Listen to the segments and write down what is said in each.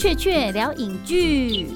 雀雀聊影剧。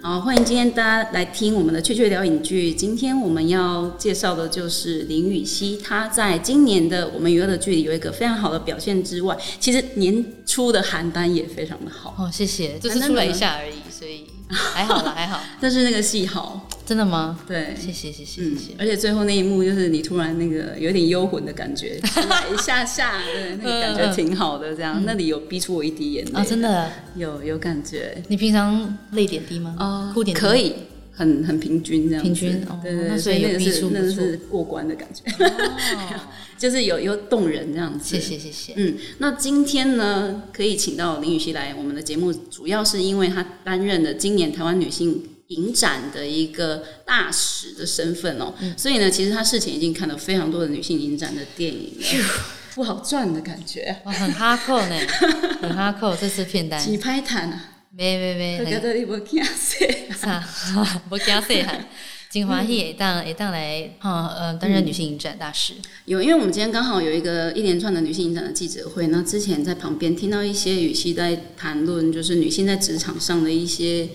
好，欢迎今天大家来听我们的《雀雀聊影剧》。今天我们要介绍的就是林雨熙，她在今年的我们娱乐的剧里有一个非常好的表现之外，其实年初的邯郸也非常的好。哦，谢谢，就是出来一下而已，所以还好啦，还好。但是那个戏好，真的吗？对，谢谢，谢谢，嗯谢谢。而且最后那一幕就是你突然那个有点幽魂的感觉，一下下，对，那个感觉挺好的。这样，那里有逼出我一滴眼泪啊，真的，有有感觉。你平常泪点低吗？哦哭点低可以，很很平均这样。平均哦对对对，那所以有那个是那个是过关的感觉，哦，就是有有动人这样子。谢谢，谢谢。嗯，那今天呢，可以请到林雨熙来我们的节目，主要是因为她担任了今年台湾女性影展的一个大使的身份哦，嗯所以呢，其实他事前已经看了非常多的女性影展的电影了，不好赚的感觉，哇，很哈扣呢，很哈扣。这次片单，几拍谈啊，没没没，觉很得你无惊死。啥？不惊死哈。金华喜会当也当来，哈呃，担任女性影展大使。有，因为我们今天刚好有一个一连串的女性影展的记者会，那之前在旁边听到一些语气在谈论，就是女性在职场上的一些，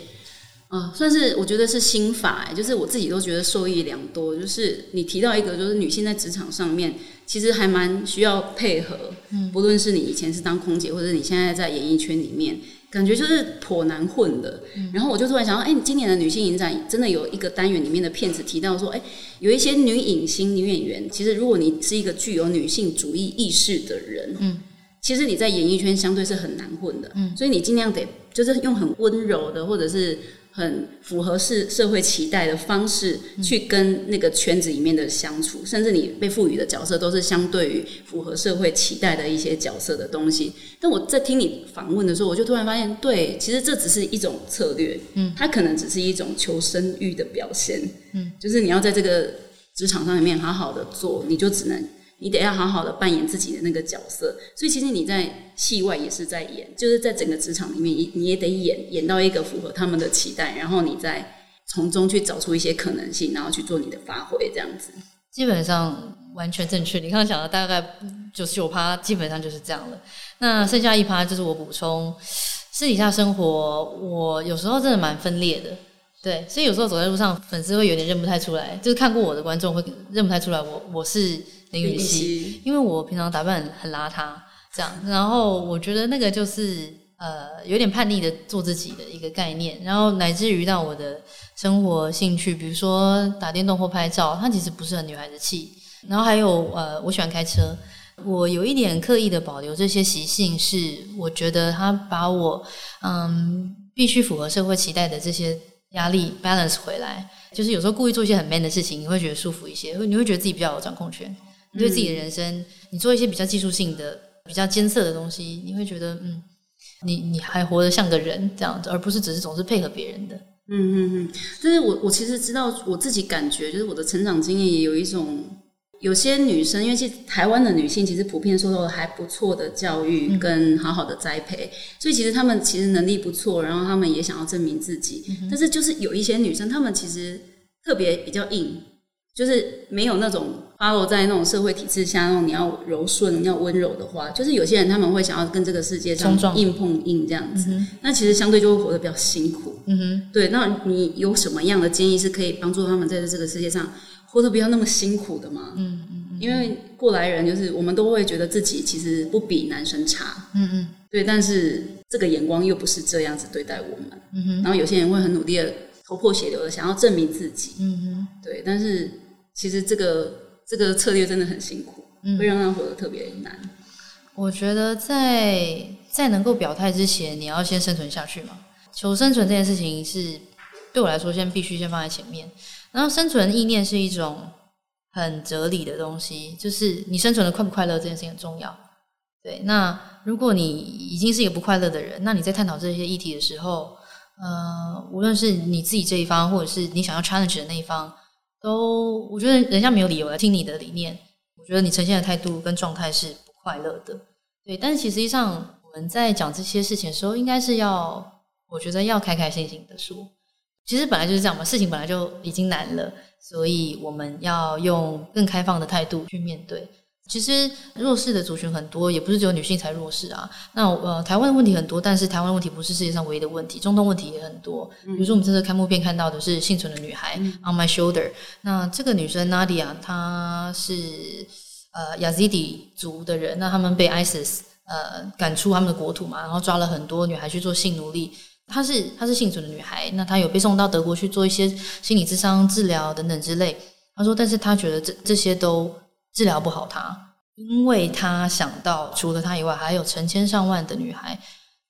呃，算是我觉得是心法、欸，就是我自己都觉得受益良多。就是你提到一个，就是女性在职场上面，其实还蛮需要配合，嗯，不论是你以前是当空姐，或者你现在在演艺圈里面。感觉就是颇难混的，然后我就突然想到，哎、今年的女性影展真的有一个单元里面的片子提到说，哎、有一些女影星、女演员，其实如果你是一个具有女性主义意识的人，嗯，其实你在演艺圈相对是很难混的，嗯，所以你尽量得就是用很温柔的，或者是很符合是社会期待的方式去跟那个圈子里面的相处，甚至你被赋予的角色都是相对于符合社会期待的一些角色的东西。但我在听你访问的时候，我就突然发现，对，其实这只是一种策略，嗯，它可能只是一种求生欲的表现，嗯，就是你要在这个职场上里面好好的做，你就只能你得要好好的扮演自己的那个角色。所以其实你在戏外也是在演，就是在整个职场里面，你你也得演演到一个符合他们的期待，然后你再从中去找出一些可能性，然后去做你的发挥，这样子。基本上完全正确。你刚刚讲的大概九十九趴，基本上就是这样了。那剩下一趴就是我补充，私底下生活我有时候真的蛮分裂的，对，所以有时候走在路上，粉丝会有点认不太出来，就是看过我的观众会认不太出来我我是林雨熙，因为我平常打扮很邋遢，这样，然后我觉得那个就是呃有点叛逆的做自己的一个概念，然后乃至于到我的生活兴趣，比如说打电动或拍照，它其实不是很女孩子气。然后还有呃，我喜欢开车，我有一点刻意的保留这些习性，是我觉得它把我嗯必须符合社会期待的这些压力 balance 回来。就是有时候故意做一些很 man 的事情，你会觉得舒服一些，你会觉得自己比较有掌控权。你对自己的人生，你做一些比较技术性的、比较艰涩的东西，你会觉得嗯，你你还活得像个人这样子，而不是只是总是配合别人的。嗯嗯嗯，但是我我其实知道我自己感觉，就是我的成长经验也有一种，有些女生，因为其实台湾的女性其实普遍受到了还不错的教育跟好好的栽培，所以其实她们其实能力不错，然后她们也想要证明自己，但是就是有一些女生，她们其实特别比较硬，就是没有那种 follow 在那种社会体制下，那种你要柔顺、要温柔的话，就是有些人他们会想要跟这个世界上硬碰硬这样子，那其实相对就会活得比较辛苦。嗯哼，对，那你有什么样的建议是可以帮助他们在这个世界上活得不要那么辛苦的吗？嗯嗯因为过来人就是我们都会觉得自己其实不比男生差，嗯嗯。对，但是这个眼光又不是这样子对待我们。嗯哼。然后有些人会很努力的头破血流的想要证明自己，嗯哼。对，但是其实这个这个策略真的很辛苦，嗯会让他活得特别难。我觉得在在能够表态之前，你要先生存下去嘛。求生存这件事情是对我来说，先必须先放在前面。然后生存意念是一种很哲理的东西，就是你生存的快不快乐这件事情很重要。对，那如果你已经是一个不快乐的人，那你在探讨这些议题的时候，呃，无论是你自己这一方，或者是你想要 challenge 的那一方，都我觉得人家没有理由来听你的理念。我觉得你呈现的态度跟状态是不快乐的。对，但是其实际上我们在讲这些事情的时候，应该是要，我觉得要开开心心的说。其实本来就是这样嘛，事情本来就已经难了，所以我们要用更开放的态度去面对。其实弱势的族群很多，也不是只有女性才弱势啊。那呃，台湾的问题很多，但是台湾问题不是世界上唯一的问题，中东问题也很多。比如说我们这次开幕片看到的是幸存的女孩、On My Shoulder，那这个女生 Nadia 她是呃 Yazidi 族的人，那他们被 ISIS 呃赶出他们的国土嘛，然后抓了很多女孩去做性奴隶。她是她是幸存的女孩，那她有被送到德国去做一些心理智商治疗等等之类。她说，但是她觉得这这些都治疗不好她，因为他想到除了她以外，还有成千上万的女孩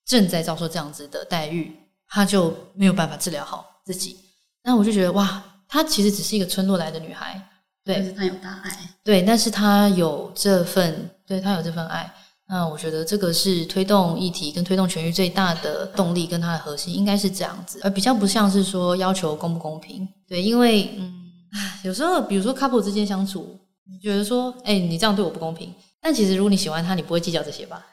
正在遭受这样子的待遇，他就没有办法治疗好自己。那我就觉得哇，她其实只是一个村落来的女孩，对但是他有大爱，对，但是她有这份，对她有这份爱。那我觉得这个是推动议题跟推动权益最大的动力，跟它的核心应该是这样子，而比较不像是说要求公不公平。对，因为嗯，唉有时候比如说 couple 之间相处，你觉得说，哎、你这样对我不公平，但其实如果你喜欢他，你不会计较这些吧？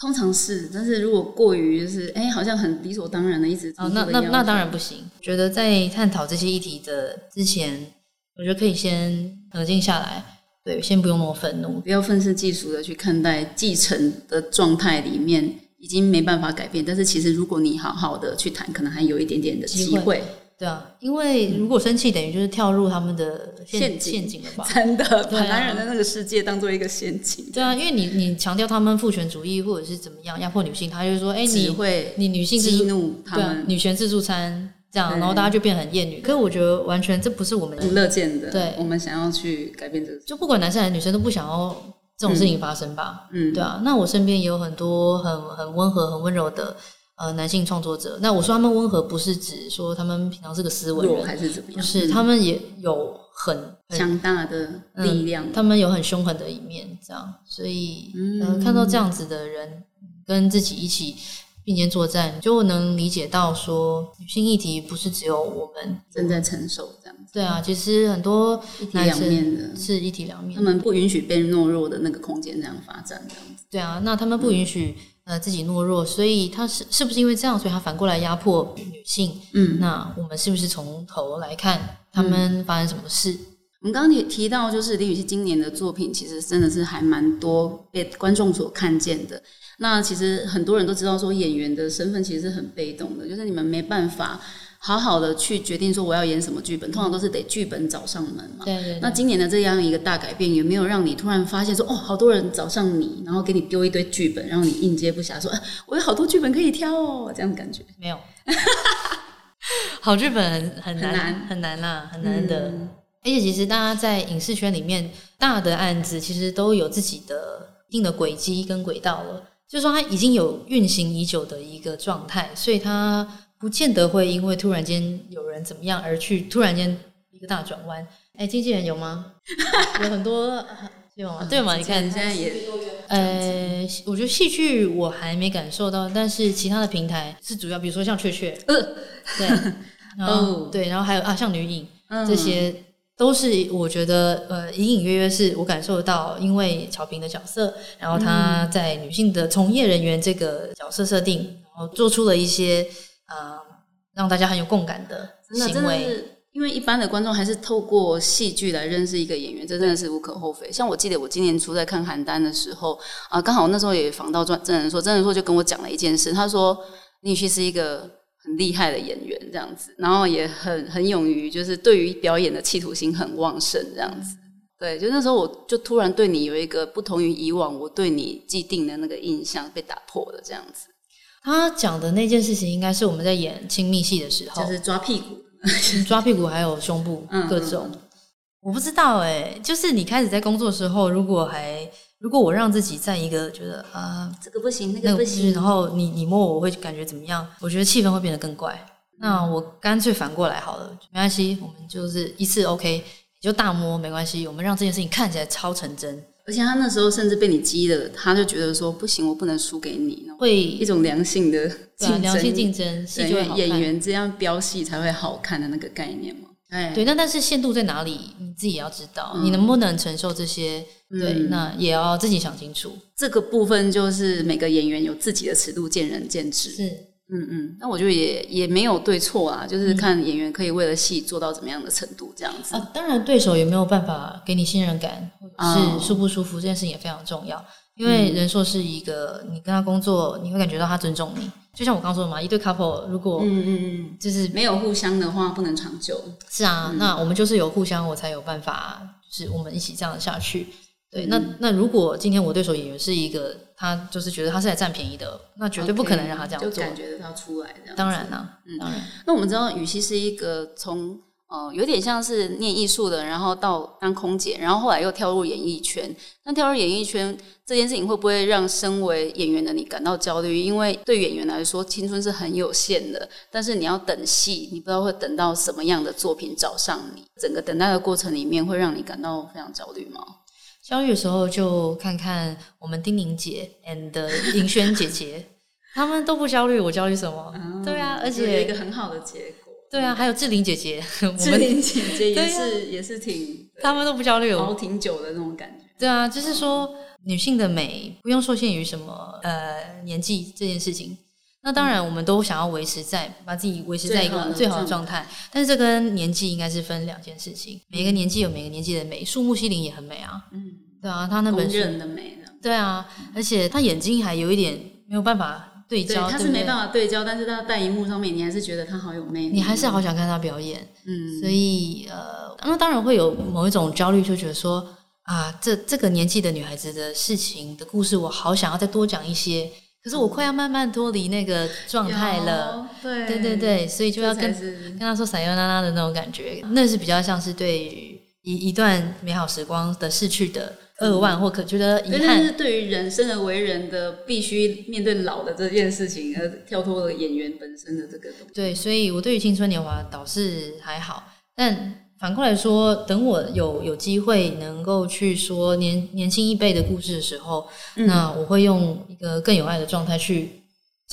通常是，但是如果过于就是哎、好像很理所当然的一直哦，那那那当然不行。觉得在探讨这些议题的之前，我觉得可以先冷静下来，对，先不用那么愤怒。不要愤世嫉俗的去看待继承的状态里面已经没办法改变，但是其实如果你好好的去谈，可能还有一点点的机会。对啊，因为如果生气，等于就是跳入他们的陷陷阱陷阱了吧？真的把男人的那个世界当做一个陷阱，对啊，因为你你强调他们父权主义或者是怎么样压迫女性，他就说，哎，只你会你女性自激怒他们，女权自助餐这样，然后大家就变很厌女。可是我觉得完全这不是我们不乐见的。对我们想要去改变这个。就不管男生还是女生都不想要这种事情发生吧？嗯，对啊，那我身边也有很多很很温和、很温柔的呃男性创作者。那我说他们温和，不是指说他们平常是个斯文人，还是怎么样？不是，嗯他们也有很很强大的力量。他们有很凶狠的一面，这样，所以、嗯呃，看到这样子的人跟自己一起并肩作战，就能理解到说，女性议题不是只有我们。正在承受这样子，对啊，其实很多一体两男生面的，是一体两面他。们不允许被懦弱的那个空间这样发展，这样子。对啊，那他们不允许、呃自己懦弱，所以他是是不是因为这样，所以他反过来压迫女性？嗯，那我们是不是从头来看他们发生什么事？我们刚刚提提到，就是李雨熙今年的作品，其实真的是还蛮多被观众所看见的。那其实很多人都知道，说演员的身份其实是很被动的，就是你们没办法好好的去决定说我要演什么剧本，通常都是得剧本找上门嘛。对对对，那今年的这样一个大改变，有没有让你突然发现说，哦，好多人找上你，然后给你丢一堆剧本，让你应接不暇，说，啊，我有好多剧本可以挑哦，这样的感觉。没有。好剧本很很难很难很难啦，很难的。嗯而且其实大家在影视圈里面，大的案子其实都有自己的一定的轨迹跟轨道了，就是说它已经有运行已久的一个状态，所以它不见得会因为突然间有人怎么样而去突然间一个大转弯。哎，经纪人有吗？有很多对吗？对吗？你看现在也呃，我觉得戏剧我还没感受到，但是其他的平台是主要，比如说像雀雀，呃对，然后、哦对，然后还有啊，像女影、嗯这些，都是我觉得呃，隐隐约约是我感受到，因为乔平的角色，然后嗯他在女性的从业人员这个角色设定，然后做出了一些呃让大家很有共感的行为。因为一般的观众还是透过戏剧来认识一个演员，这真的是无可厚非。像我记得我今年初在看邯郸的时候啊，刚好那时候也访到专真人说，真人说就跟我讲了一件事，他说林雨熙是一个很厉害的演员，这样子，然后也很很勇于，就是对于表演的企图心很旺盛，这样子。对，就那时候我就突然对你有一个不同于以往我对你既定的那个印象被打破了，这样子，他讲的那件事情，应该是我们在演亲密戏的时候，就是抓屁股。抓屁股还有胸部嗯各种。我不知道哎、就是你开始在工作的时候，如果还如果我让自己在一个觉得啊、这个不行，那那个不个不行，然后你你摸我，我会感觉怎么样？我觉得气氛会变得更怪。那我干脆反过来好了，没关系，我们就是一次 OK，你就大摸没关系，我们让这件事情看起来超成真，而且他那时候甚至被你激了，他就觉得说不行，我不能输给你，会一种良性的竞争，良性竞争，演。员这样飙戏才会好看的那个概念嘛。哎，对，那但是限度在哪里，你自己也要知道，嗯你能不能承受这些？对，嗯那也要自己想清楚。这个部分就是每个演员有自己的尺度，见仁见智。是，嗯嗯，那我觉得也也没有对错啊，就是看演员可以为了戏做到怎么样的程度，这样子。啊，当然对手也没有办法给你信任感，是舒不舒服，这件事情也非常重要。因为人硕是一个，你跟他工作，你会感觉到他尊重你。就像我刚说的嘛，一对 couple 如果嗯嗯嗯，就是没有互相的话不能长久。是啊，嗯那我们就是有互相，我才有办法，就是我们一起这样下去。对，嗯那那如果今天我对手演员是一个，他就是觉得他是来占便宜的，那绝对不可能让他这样就做。感觉得到出来这样。当然啦、嗯当然，那我们知道雨熙是一个从呃有点像是念艺术的，然后到当空姐，然后后来又跳入演艺圈。那跳入演艺圈这件事情会不会让身为演员的你感到焦虑？因为对演员来说，青春是很有限的，但是你要等戏，你不知道会等到什么样的作品找上你。整个等待的过程里面，会让你感到非常焦虑吗？焦虑的时候就看看我们丁宁姐 and 银轩姐姐，他们都不焦虑，我焦虑什么？对啊，而且有一个很好的结果。对啊，还有志玲姐姐，我志们玲姐姐也是、也是挺他们都不焦虑，熬我挺久的那种感觉。对啊，就是说女性的美不用受限于什么呃年纪这件事情。那当然，我们都想要维持在把自己维持在一个最好的状状态，但是这跟年纪应该是分两件事情。每个年纪有每个年纪的美，树木希林也很美啊，嗯，对啊，她那公本书，认的美的。对啊，而且她眼睛还有一点没有办法对对，焦，他是没办法对焦，但是他在荧幕上面，你还是觉得他好有魅力。你还是好想看她表演，嗯，所以呃，那当然会有某一种焦虑，就觉得说啊，这这个年纪的女孩子的事情的故事，我好想要再多讲一些，可是我快要慢慢脱离那个状态了。有。对对对，对，所以就要跟跟他说“撒悠娜拉”的那种感觉，那是比较像是对于一一段美好时光的逝去的扼腕或可觉得遗憾，但是憾。对于人生而为人的必须面对老的这件事情，而跳脱了演员本身的这个东西。对，所以我对于青春年华倒是还好，但反过来说，等我有有机会能够去说年年轻一辈的故事的时候，嗯。那我会用一个更有爱的状态去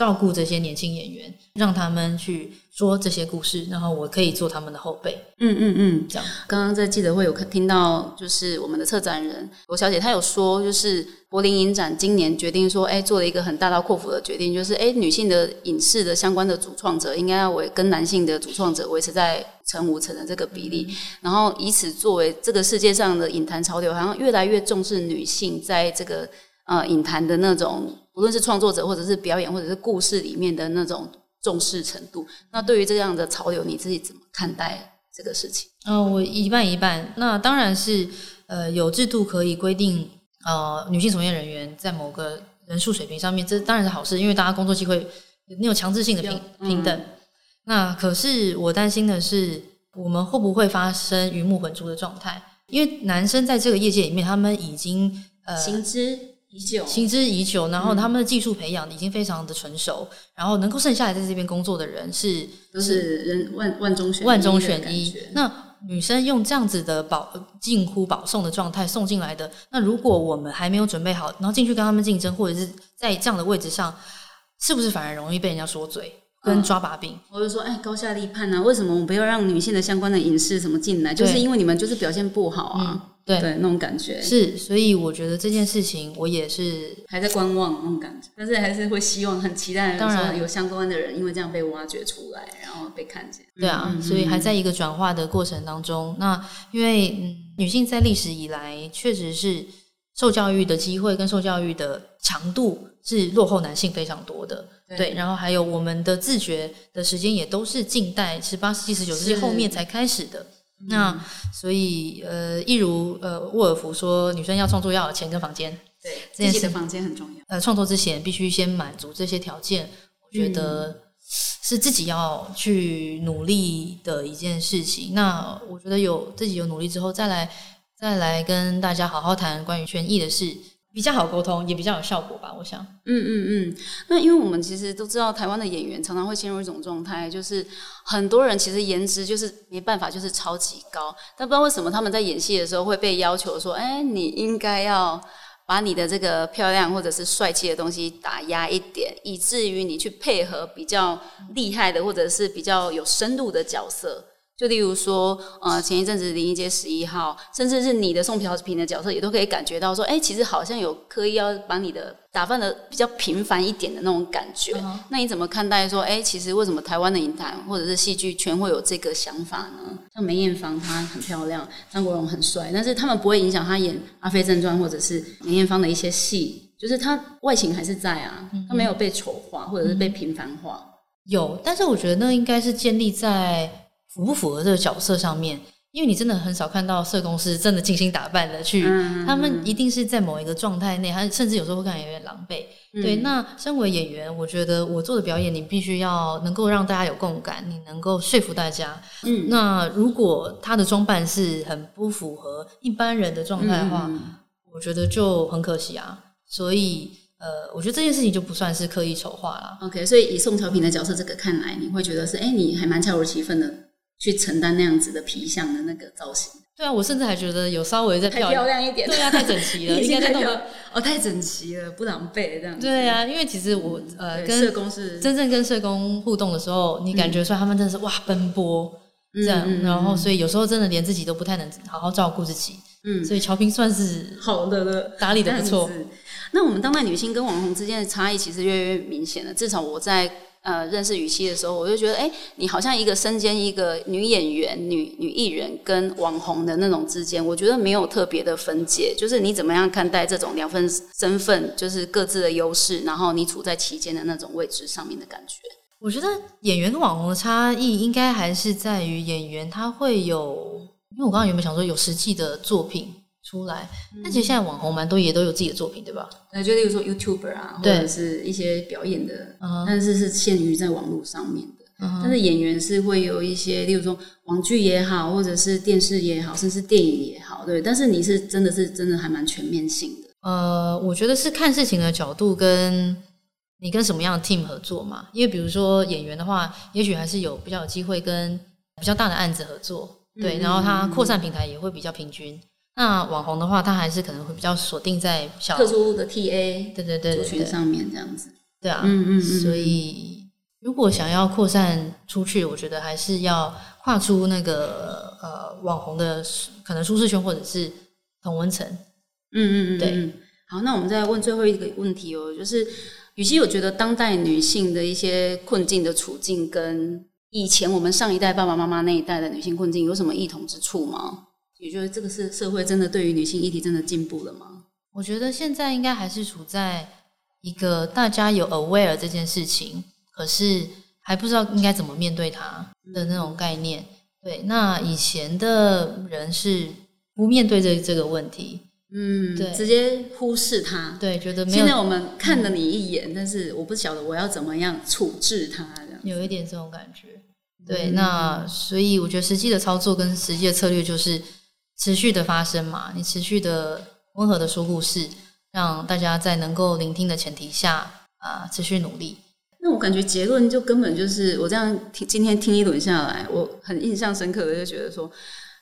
照顾这些年轻演员，让他们去说这些故事，然后我可以做他们的后辈，嗯嗯嗯，这样。刚刚在记者会有看听到，就是我们的策展人罗小姐，她有说，就是柏林影展今年决定说，哎，做了一个很大刀阔斧的决定，就是哎，女性的影视的相关的主创者应该要维跟男性的主创者维持在成五成的这个比例，然后以此作为这个世界上的影坛潮流，好像越来越重视女性在这个呃影坛的那种，无论是创作者或者是表演或者是故事里面的那种重视程度。那对于这样的潮流，你自己怎么看待这个事情？嗯、我一半一半。那当然是呃有制度可以规定呃女性从业人员在某个人数水平上面，这当然是好事，因为大家工作机会你有强制性的平嗯平等。那可是我担心的是，我们会不会发生鱼目混珠的状态？因为男生在这个业界里面，他们已经呃行之已久，行之已久，然后他们的技术培养已经非常的成熟，然后能够剩下来在这边工作的人是都是人万万中选万中选一。那女生用这样子的保近乎保送的状态送进来的，那如果我们还没有准备好，然后进去跟他们竞争，或者是在这样的位置上，是不是反而容易被人家说嘴跟嗯抓把柄？我就说，哎，高下立判啊！为什么我们不要让女性的相关的影视什么进来？就是因为你们就是表现不好啊，对，对那种感觉，是，所以我觉得这件事情我也是还在观望那种感觉，但是还是会希望很期待，当然有相关的人因为这样被挖掘出来，然后被看见。对啊，嗯所以还在一个转化的过程当中。那因为嗯，女性在历史以来确实是受教育的机会跟受教育的强度是落后男性非常多的。对对，然后还有我们的自觉的时间也都是近代十八世纪、十九世纪后面才开始的。那所以呃，一如呃沃尔夫说，女生要创作要有钱跟房间。对，这件事自己的房间很重要。呃，创作之前必须先满足这些条件，我觉得是自己要去努力的一件事情。那我觉得有自己有努力之后，再来再来跟大家好好谈关于权益的事，比较好沟通，也比较有效果吧。我想，嗯嗯嗯，那因为我们其实都知道，台湾的演员常常会陷入一种状态，就是很多人其实颜值就是没办法，就是超级高，但不知道为什么他们在演戏的时候会被要求说，哎，你应该要把你的这个漂亮或者是帅气的东西打压一点，以至于你去配合比较厉害的或者是比较有深度的角色。就例如说，呃，前一阵子林一街十一号，甚至是你的宋朴平的角色，也都可以感觉到说，哎，其实好像有刻意要把你的打扮的比较平凡一点的那种感觉。那你怎么看待说，哎，其实为什么台湾的影坛或者是戏剧圈会有这个想法呢？像梅艳芳她很漂亮，张国荣很帅，但是他们不会影响他演《阿飞正传》或者是梅艳芳的一些戏，就是他外形还是在啊，他没有被丑化或者是被平凡化。有，但是我觉得那应该是建立在。符不符合这个角色上面？因为你真的很少看到社工师真的精心打扮的去，他们一定是在某一个状态内，还甚至有时候会感觉有点狼狈。对，那身为演员，我觉得我做的表演，你必须要能够让大家有共感，你能够说服大家。嗯，那如果他的装扮是很不符合一般人的状态的话，我觉得就很可惜啊。所以，呃，我觉得这件事情就不算是刻意丑化了。OK，所以以宋朝平的角色这个看来，你会觉得是，哎，你还蛮恰如其分的。去承担那样子的皮相的那个造型，对啊，我甚至还觉得有稍微再漂亮一点，对啊，太整齐了，应该太弄哦，太整齐了，不狼狈这样。对啊，因为其实我呃跟社工是真正跟社工互动的时候，你感觉出来他们真的是哇奔波这样，然后所以有时候真的连自己都不太能好好照顾自己，嗯，所以乔平算是好的了，打理的不错。那我们当代女性跟网红之间的差异其实越来越明显了，至少我在。呃，认识雨熙的时候，我就觉得，哎，你好像一个身兼一个女演员、女女艺人跟网红的那种之间，我觉得没有特别的分界。就是你怎么样看待这种两份身份，就是各自的优势，然后你处在其间的那种位置上面的感觉。我觉得演员跟网红的差异，应该还是在于演员他会有，因为我刚刚有没有想说有实际的作品。出来，但其实现在网红蛮多也都有自己的作品，对吧？那就例如说 YouTuber 啊，或者是一些表演的，但是是限于在网络上面的。但是演员是会有一些，例如说网剧也好，或者是电视也好，甚至电影也好，对。但是你是真的是真的还蛮全面性的。呃，我觉得是看事情的角度，跟你跟什么样的 team 合作嘛。因为比如说演员的话，也许还是有比较有机会跟比较大的案子合作，对。然后他扩散平台也会比较平均。那网红的话，他还是可能会比较锁定在小特殊的 TA 对对对族群上面这样子，对啊，嗯嗯所以如果想要扩散出去，我觉得还是要跨出那个呃网红的可能舒适圈或者是同温层。嗯嗯嗯，对。好，那我们再问最后一个问题哦，就是雨熙有觉得当代女性的一些困境的处境，跟以前我们上一代爸爸妈妈那一代的女性困境有什么异同之处吗？你觉得这个是社会真的对于女性议题真的进步了吗？我觉得现在应该还是处在一个大家有 aware 这件事情，可是还不知道应该怎么面对它的那种概念。对，那以前的人是不面对这这个问题，嗯，对，直接忽视它，对，觉得现在我们看了你一眼，但是我不晓得我要怎么样处置它，有一点这种感觉。对，那所以我觉得实际的操作跟实际的策略就是。持续的发生嘛，你持续的温和的说故事，让大家在能够聆听的前提下啊，持续努力。那我感觉结论就根本就是我这样听，今天听一轮下来，我很印象深刻的就觉得说，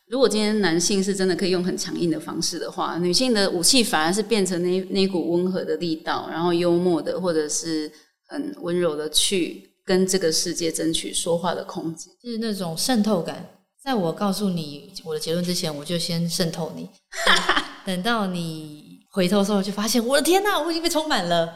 如果今天男性是真的可以用很强硬的方式的话，女性的武器反而是变成那那股温和的力道，然后幽默的或者是很温柔的去跟这个世界争取说话的空间，就是那种渗透感。在我告诉你我的结论之前，我就先渗透你。等到你回头的时候，就发现我的天哪，我已经被充满了。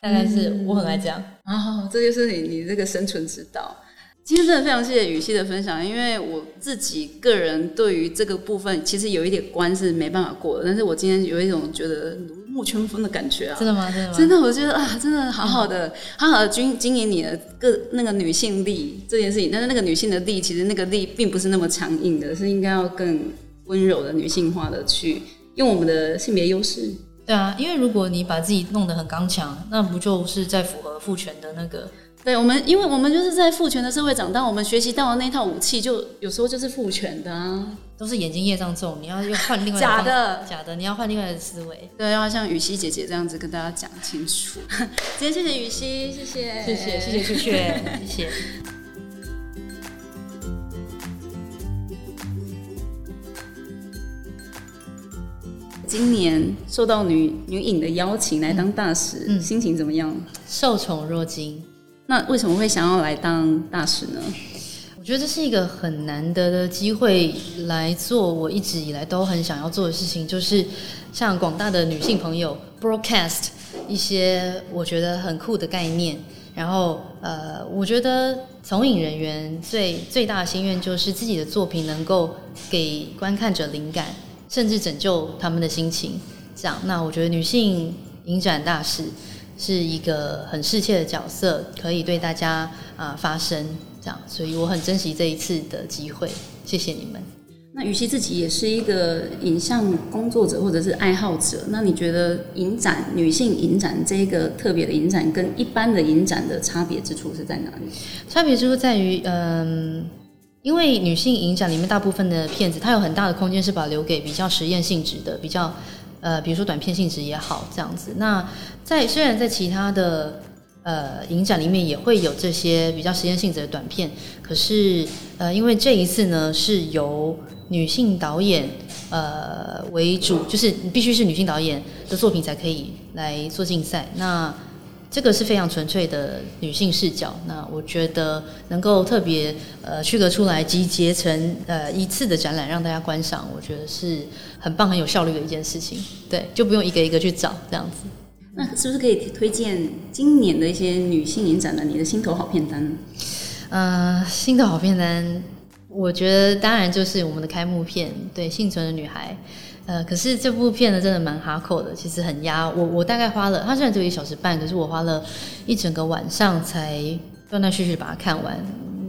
大概是我很爱这样。啊，这就是你你这个生存之道。今天真的非常谢谢雨熙的分享，因为我自己个人对于这个部分其实有一点关是没办法过的，但是我今天有一种觉得如沐春风的感觉啊！真的吗？真的吗？真的，我觉得啊，真的好好的，好好的经经营你的个那个女性力这件事情，但是那个女性的力，其实那个力并不是那么强硬的，是应该要更温柔的、女性化的去用我们的性别优势。对啊，因为如果你把自己弄得很刚强，那不就是在符合父权的那个？对我们，因为我们就是在父权的社会长大，我们学习到的那套武器，就有时候就是父权的啊，都是眼睛业障重，你要要换另外假的假的，你要换另外的思维，对，要像雨熙姐姐这样子跟大家讲清楚。今天谢谢雨熙，谢谢，谢谢，谢谢，谢谢，谢谢。今年受到女女影的邀请来当大使，心情怎么样？受宠若惊。那为什么会想要来当大使呢？我觉得这是一个很难得的机会来做我一直以来都很想要做的事情，就是向广大的女性朋友 broadcast 一些我觉得很酷的概念。然后，呃，我觉得从影人员最最大的心愿就是自己的作品能够给观看者灵感，甚至拯救他们的心情。这样，那我觉得女性影展大使是一个很适切的角色，可以对大家啊发声。这样，所以我很珍惜这一次的机会。谢谢你们。那羽西自己也是一个影像工作者或者是爱好者，那你觉得影展女性影展这一个特别的影展跟一般的影展的差别之处是在哪里？差别之处在于，嗯，因为女性影展里面大部分的片子，它有很大的空间是保留给比较实验性质的，比较呃，比如说短片性质也好，这样子。那在虽然在其他的。呃，影展里面也会有这些比较实验性质的短片，可是呃，因为这一次呢是由女性导演呃为主，就是必须是女性导演的作品才可以来做竞赛。那这个是非常纯粹的女性视角。那我觉得能够特别呃区隔出来，集结成呃一次的展览让大家观赏，我觉得是很棒、很有效率的一件事情。对，就不用一个一个去找这样子。那是不是可以推荐今年的一些女性影展的你的心头好片单呢？呃，心头好片单，我觉得当然就是我们的开幕片，对《幸存的女孩》。呃，可是这部片呢，真的蛮哈扣的，其实很压我。我大概花了，它虽然只有一小时半，可是我花了一整个晚上才断断续续把它看完。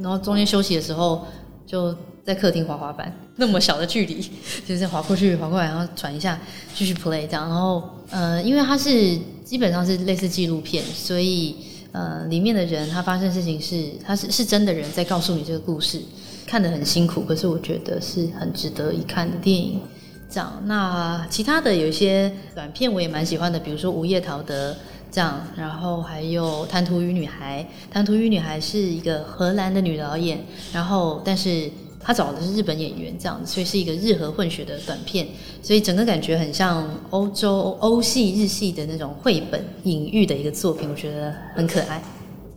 然后中间休息的时候，就在客厅滑滑板，那么小的距离，就是滑过去滑过来，然后转一下，继续 play 这样。然后呃，因为它是。基本上是类似纪录片，所以呃，里面的人他发生事情是他是是真的人在告诉你这个故事，看得很辛苦，可是我觉得是很值得一看的电影。这样，那其他的有一些短片我也蛮喜欢的，比如说《午夜陶德》这样，然后还有《贪图与女孩》，《贪图与女孩》是一个荷兰的女导演，然后但是。她找的是日本演员，这样，所以是一个日和混血的短片，所以整个感觉很像欧洲欧系日系的那种绘本隐喻的一个作品，我觉得很可爱。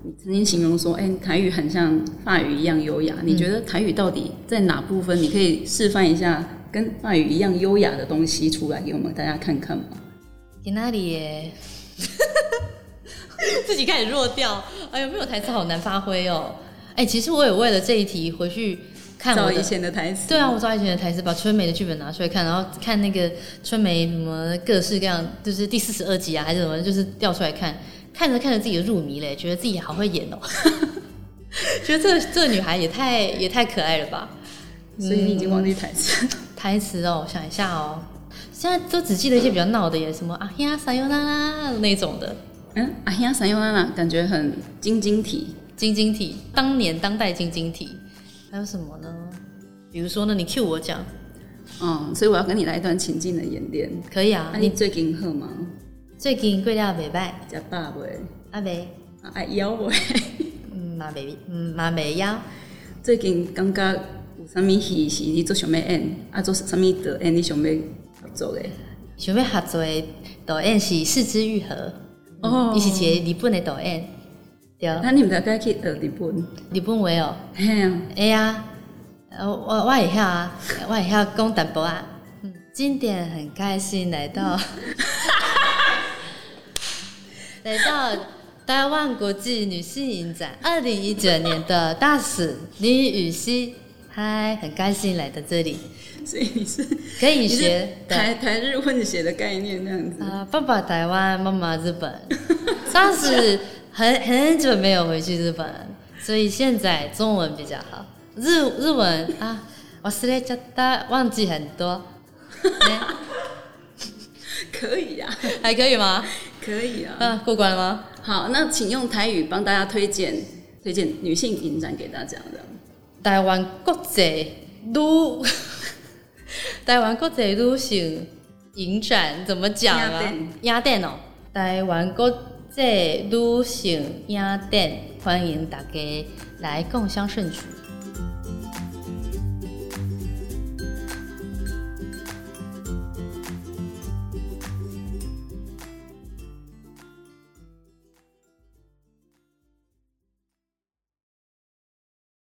你曾经形容说，哎，台语很像法语一样优雅。你觉得台语到底在哪部分？你可以示范一下跟法语一样优雅的东西出来给我们大家看看吗？在哪里耶？自己开始弱掉。哎呦，没有台词好难发挥哦。哎，其实我也为了这一题回去。看我以前的台词，对啊，我找以前的台词，把春梅的剧本拿出来看，然后看那个春梅什么各式各样，就是第四十二集啊，还是什么，就是调出来看，看着看着自己入迷嘞，觉得自己好会演哦，觉得这个这女孩也太也太可爱了吧，所以你已经忘记台词，台词哦，想一下哦，现在都只记得一些比较闹的，耶，什么啊呀撒尤啦啦那种的，嗯，啊呀撒尤啦啦，感觉很晶晶体，晶晶体，当年当代晶晶体。还有什么呢？比如说呢，你 Q 我讲，嗯，所以我要跟你来一段情境的演练，可以啊。那你最近好吗？最近过了袂歹，食饱未？阿未？啊枵未？嗯，嘛未，嗯嘛未枵。最近感觉有啥物戏是你做想要演，啊做啥物导演？你想要合作的？想要合作的导演是四肢愈合，哦，伊是一个日本的导演。那你们大概去学日本？日本话哦，嘿。啊，哎呀，我我会晓啊，我会晓讲淡薄啊。今天很开心来到，来到台湾国际女性影展二零一九年的大使李雨熙，嗨，很高兴来到这里。所以你是可以学台台日混血的概念那样子啊？爸爸台湾，妈妈日本，上次。很很久没有回去日本，所以现在中文比较好。日日文啊，我失恋，觉得忘记很多。可以呀，还可以吗？可以啊。啊，过关了吗？好，那请用台语帮大家推荐推荐女性影展给大家的。台湾国际女，台湾国际女性影展怎么讲啊？雅典哦，台湾国。际女性影展，欢迎大家来共襄盛举。